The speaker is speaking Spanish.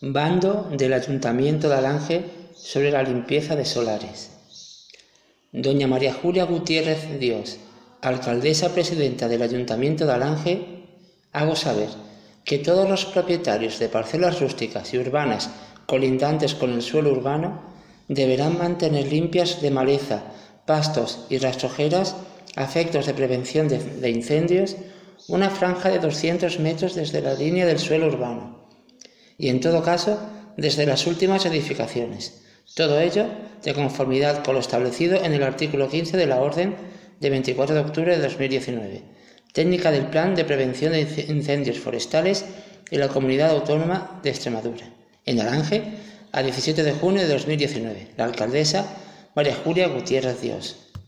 Bando del Ayuntamiento de Alange sobre la limpieza de solares. Doña María Julia Gutiérrez Dios, alcaldesa presidenta del Ayuntamiento de Alange, hago saber que todos los propietarios de parcelas rústicas y urbanas colindantes con el suelo urbano deberán mantener limpias de maleza, pastos y rastrojeras a efectos de prevención de, incendios una franja de 200 metros desde la línea del suelo urbano y en todo caso desde las últimas edificaciones. Todo ello de conformidad con lo establecido en el artículo 15 de la Orden de 24 de octubre de 2019, técnica del Plan de Prevención de Incendios Forestales en la Comunidad Autónoma de Extremadura, en Alange, a 17 de junio de 2019. La alcaldesa María Julia Gutiérrez Dios.